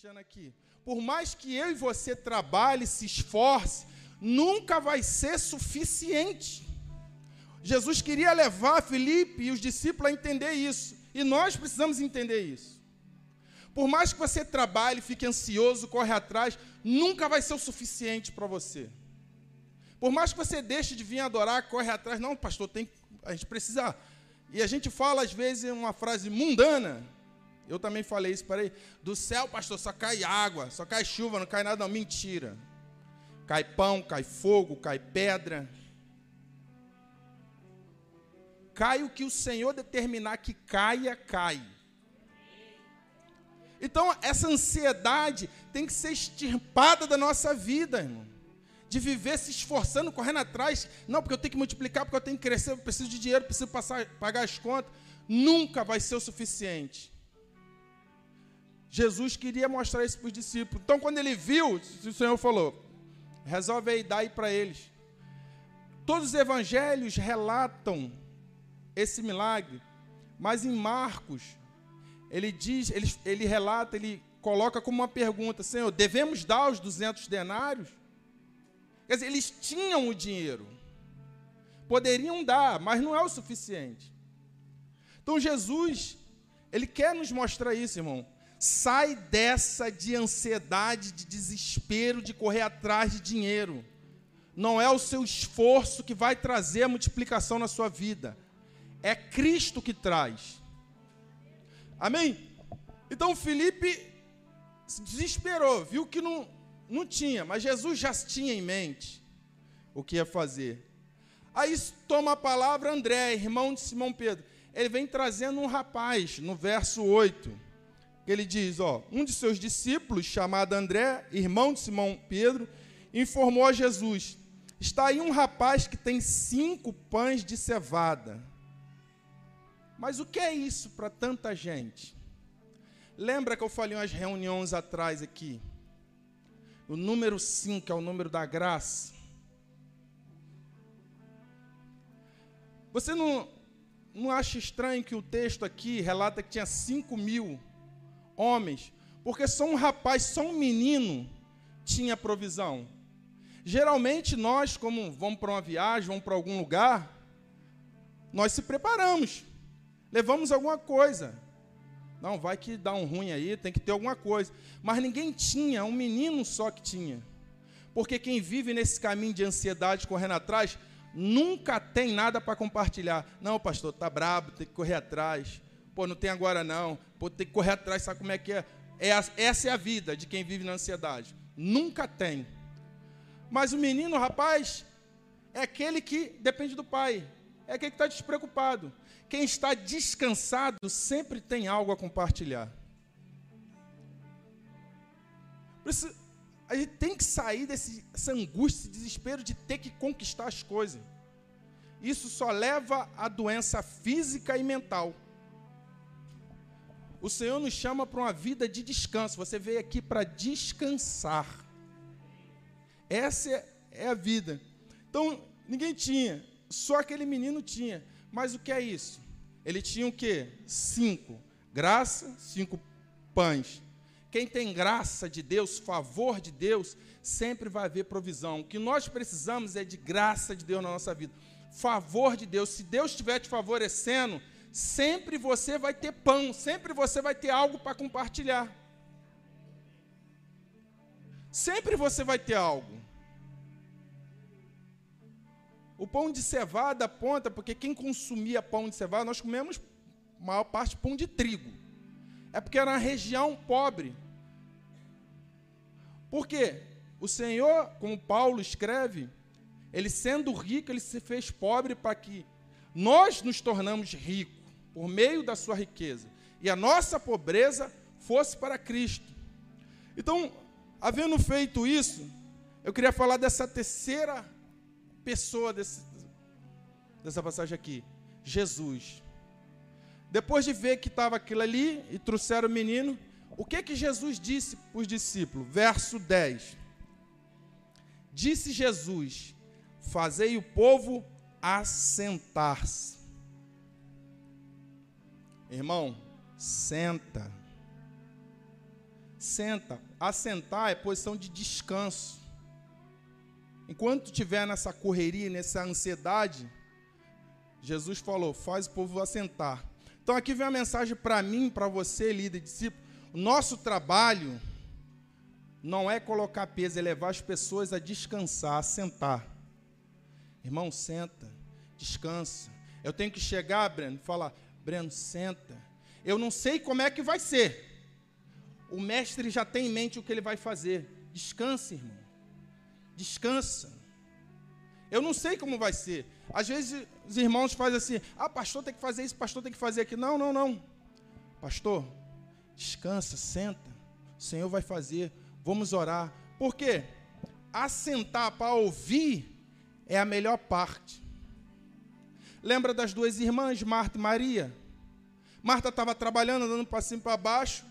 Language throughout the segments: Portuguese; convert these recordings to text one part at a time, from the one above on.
deixando aqui. Por mais que eu e você trabalhe, se esforce, nunca vai ser suficiente. Jesus queria levar Felipe e os discípulos a entender isso. E nós precisamos entender isso. Por mais que você trabalhe, fique ansioso, corre atrás, nunca vai ser o suficiente para você. Por mais que você deixe de vir adorar, corre atrás, não, pastor, tem, a gente precisa. E a gente fala às vezes uma frase mundana. Eu também falei isso, peraí. Do céu, pastor, só cai água, só cai chuva, não cai nada, não. Mentira. Cai pão, cai fogo, cai pedra. Cai o que o Senhor determinar que caia, cai. Então, essa ansiedade tem que ser extirpada da nossa vida, irmão. De viver se esforçando, correndo atrás. Não, porque eu tenho que multiplicar, porque eu tenho que crescer, eu preciso de dinheiro, preciso passar, pagar as contas. Nunca vai ser o suficiente. Jesus queria mostrar isso para os discípulos. Então, quando ele viu, o Senhor falou: resolve aí, dá aí para eles. Todos os evangelhos relatam esse milagre, mas em Marcos, ele diz, ele, ele relata, ele coloca como uma pergunta: Senhor, devemos dar os 200 denários? Quer dizer, eles tinham o dinheiro, poderiam dar, mas não é o suficiente. Então Jesus, ele quer nos mostrar isso, irmão. Sai dessa de ansiedade, de desespero, de correr atrás de dinheiro. Não é o seu esforço que vai trazer a multiplicação na sua vida. É Cristo que traz. Amém? Então Felipe se desesperou, viu que não, não tinha, mas Jesus já tinha em mente o que ia fazer. Aí toma a palavra André, irmão de Simão Pedro. Ele vem trazendo um rapaz, no verso 8. Ele diz: ó, um de seus discípulos, chamado André, irmão de Simão Pedro, informou a Jesus: Está aí um rapaz que tem cinco pães de cevada mas o que é isso para tanta gente? Lembra que eu falei umas reuniões atrás aqui? O número 5 é o número da graça. Você não, não acha estranho que o texto aqui relata que tinha 5 mil homens? Porque só um rapaz, só um menino tinha provisão. Geralmente nós, como vamos para uma viagem, vamos para algum lugar, nós se preparamos. Levamos alguma coisa. Não, vai que dá um ruim aí, tem que ter alguma coisa. Mas ninguém tinha, um menino só que tinha. Porque quem vive nesse caminho de ansiedade correndo atrás, nunca tem nada para compartilhar. Não, pastor, tá brabo, tem que correr atrás. Pô, não tem agora não. Pô, tem que correr atrás, sabe como é que é? é essa é a vida de quem vive na ansiedade. Nunca tem. Mas o menino, rapaz, é aquele que depende do pai. É aquele que está despreocupado. Quem está descansado sempre tem algo a compartilhar. Por isso, a gente tem que sair dessa angústia, esse desespero de ter que conquistar as coisas. Isso só leva à doença física e mental. O Senhor nos chama para uma vida de descanso. Você veio aqui para descansar. Essa é a vida. Então, ninguém tinha, só aquele menino tinha. Mas o que é isso? Ele tinha o quê? Cinco. Graça, cinco pães. Quem tem graça de Deus, favor de Deus, sempre vai haver provisão. O que nós precisamos é de graça de Deus na nossa vida. Favor de Deus. Se Deus estiver te favorecendo, sempre você vai ter pão, sempre você vai ter algo para compartilhar. Sempre você vai ter algo. O pão de cevada aponta, porque quem consumia pão de cevada, nós comemos maior parte pão de trigo. É porque era uma região pobre. Por quê? O Senhor, como Paulo escreve, ele sendo rico, ele se fez pobre para que nós nos tornamos ricos por meio da sua riqueza. E a nossa pobreza fosse para Cristo. Então, havendo feito isso, eu queria falar dessa terceira pessoa desse, dessa passagem aqui? Jesus. Depois de ver que estava aquilo ali e trouxeram o menino, o que que Jesus disse para os discípulos? Verso 10. Disse Jesus: Fazei o povo assentar-se. Irmão, senta. senta. Assentar é posição de descanso. Enquanto estiver nessa correria, nessa ansiedade, Jesus falou: faz o povo assentar. Então aqui vem a mensagem para mim, para você, líder, discípulo. O nosso trabalho não é colocar peso, é levar as pessoas a descansar, a sentar. Irmão, senta, descansa. Eu tenho que chegar, Breno, e falar: Breno, senta. Eu não sei como é que vai ser. O mestre já tem em mente o que ele vai fazer. Descanse, irmão. Descansa. Eu não sei como vai ser. Às vezes os irmãos fazem assim: ah, pastor tem que fazer isso, pastor tem que fazer aquilo. Não, não, não. Pastor, descansa, senta. O Senhor vai fazer. Vamos orar. Por quê? Assentar para ouvir é a melhor parte. Lembra das duas irmãs, Marta e Maria? Marta estava trabalhando, andando para cima e para baixo,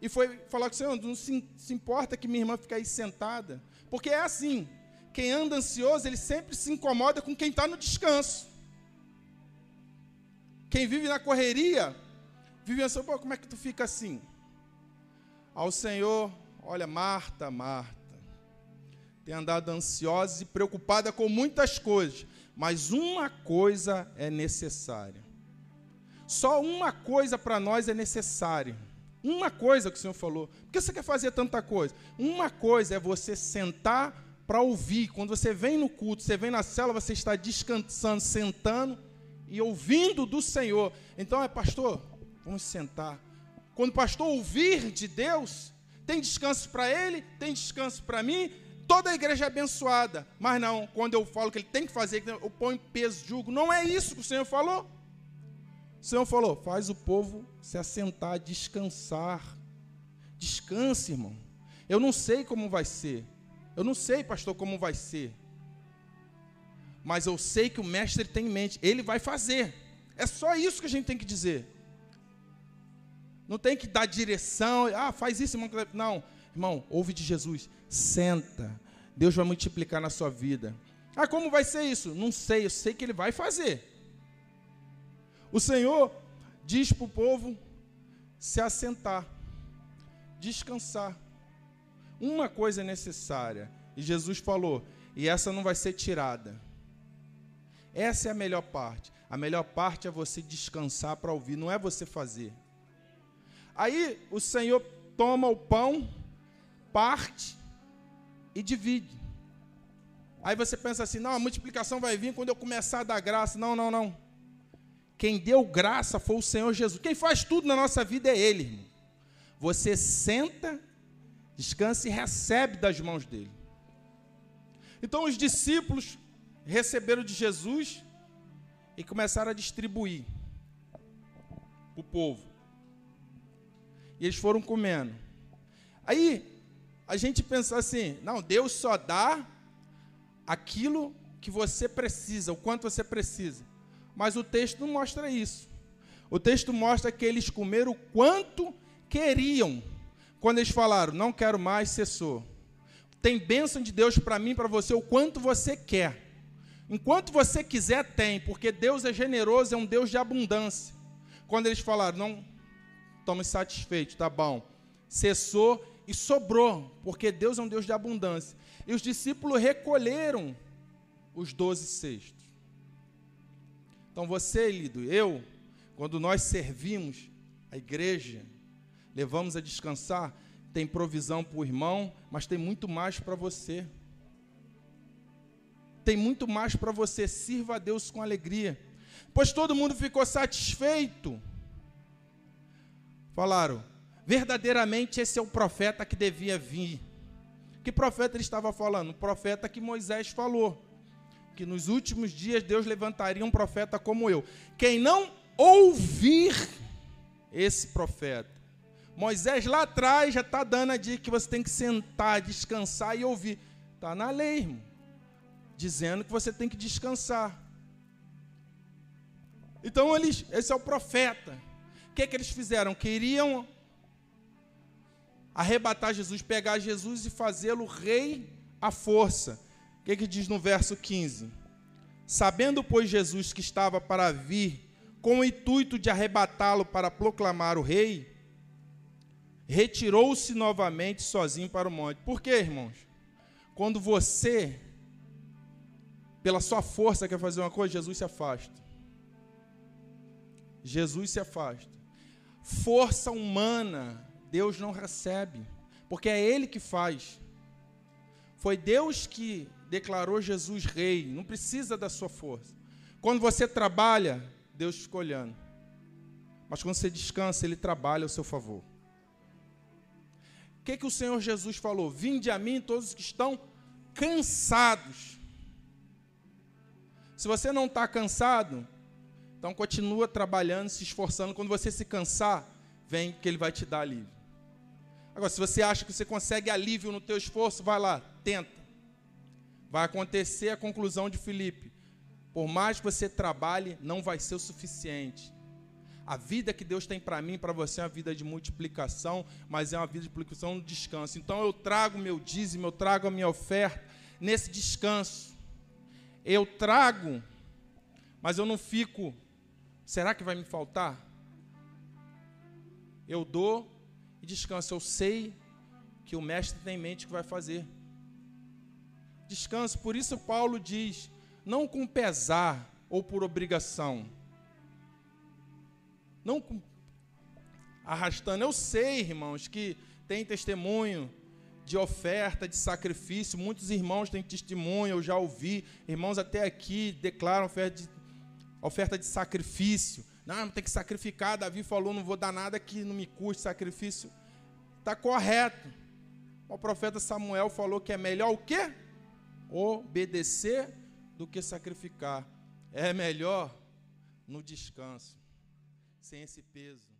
e foi falar com o Senhor: não se, se importa que minha irmã fique aí sentada, porque é assim. Quem anda ansioso, ele sempre se incomoda com quem está no descanso. Quem vive na correria, vive assim, pô, como é que tu fica assim? Ao Senhor, olha, Marta, Marta, tem andado ansiosa e preocupada com muitas coisas, mas uma coisa é necessária. Só uma coisa para nós é necessária. Uma coisa que o Senhor falou. Por que você quer fazer tanta coisa? Uma coisa é você sentar para ouvir. Quando você vem no culto, você vem na cela, você está descansando, sentando e ouvindo do Senhor. Então é, pastor, vamos sentar. Quando o pastor ouvir de Deus, tem descanso para ele, tem descanso para mim, toda a igreja é abençoada. Mas não, quando eu falo que ele tem que fazer, eu ponho peso, julgo. Não é isso que o Senhor falou. O Senhor falou: faz o povo se assentar, descansar. Descanse, irmão. Eu não sei como vai ser. Eu não sei, pastor, como vai ser. Mas eu sei que o mestre tem em mente, ele vai fazer. É só isso que a gente tem que dizer. Não tem que dar direção, ah, faz isso, irmão. Não, irmão, ouve de Jesus. Senta. Deus vai multiplicar na sua vida. Ah, como vai ser isso? Não sei, eu sei que ele vai fazer. O Senhor diz para o povo se assentar, descansar. Uma coisa é necessária. E Jesus falou: e essa não vai ser tirada. Essa é a melhor parte. A melhor parte é você descansar para ouvir, não é você fazer. Aí o Senhor toma o pão, parte e divide. Aí você pensa assim: não, a multiplicação vai vir quando eu começar a dar graça. Não, não, não. Quem deu graça foi o Senhor Jesus. Quem faz tudo na nossa vida é Ele. Irmão. Você senta descansa e recebe das mãos dele. Então os discípulos receberam de Jesus e começaram a distribuir o povo. E eles foram comendo. Aí a gente pensa assim: não, Deus só dá aquilo que você precisa, o quanto você precisa. Mas o texto não mostra isso. O texto mostra que eles comeram o quanto queriam. Quando eles falaram, não quero mais, cessou. Tem bênção de Deus para mim, para você, o quanto você quer. Enquanto você quiser, tem, porque Deus é generoso, é um Deus de abundância. Quando eles falaram, não estamos satisfeitos, tá bom. Cessou e sobrou, porque Deus é um Deus de abundância. E os discípulos recolheram os doze cestos. Então você, Lido, eu, quando nós servimos a igreja, levamos a descansar, tem provisão para o irmão, mas tem muito mais para você. Tem muito mais para você. Sirva a Deus com alegria. Pois todo mundo ficou satisfeito. Falaram, verdadeiramente esse é o profeta que devia vir. Que profeta ele estava falando? O profeta que Moisés falou. Que nos últimos dias Deus levantaria um profeta como eu. Quem não ouvir esse profeta, Moisés lá atrás já está dando a dica que você tem que sentar, descansar e ouvir. Está na lei, irmão. Dizendo que você tem que descansar. Então, eles, esse é o profeta. O que, é que eles fizeram? Queriam arrebatar Jesus, pegar Jesus e fazê-lo rei à força. O que, é que diz no verso 15? Sabendo, pois, Jesus que estava para vir, com o intuito de arrebatá-lo para proclamar o rei, retirou-se novamente sozinho para o monte. Por quê, irmãos? Quando você, pela sua força, quer fazer uma coisa, Jesus se afasta. Jesus se afasta. Força humana, Deus não recebe, porque é Ele que faz. Foi Deus que declarou Jesus rei, não precisa da sua força. Quando você trabalha, Deus fica olhando. Mas quando você descansa, Ele trabalha ao seu favor. O que, que o Senhor Jesus falou? Vinde a mim todos os que estão cansados. Se você não está cansado, então continua trabalhando, se esforçando. Quando você se cansar, vem que Ele vai te dar alívio. Agora, se você acha que você consegue alívio no teu esforço, vai lá, tenta. Vai acontecer a conclusão de Filipe. Por mais que você trabalhe, não vai ser o suficiente. A vida que Deus tem para mim, para você, é uma vida de multiplicação, mas é uma vida de multiplicação no descanso. Então eu trago meu dízimo, eu trago a minha oferta nesse descanso. Eu trago, mas eu não fico. Será que vai me faltar? Eu dou descanso. Eu sei que o mestre tem em mente que vai fazer. Descanso. Por isso Paulo diz: não com pesar ou por obrigação. Não com arrastando. Eu sei, irmãos, que tem testemunho de oferta, de sacrifício. Muitos irmãos têm testemunho, eu já ouvi. Irmãos até aqui declaram oferta de, oferta de sacrifício. Não, tem que sacrificar. Davi falou: não vou dar nada que não me custe sacrifício. Está correto. O profeta Samuel falou que é melhor o quê? Obedecer do que sacrificar. É melhor no descanso, sem esse peso.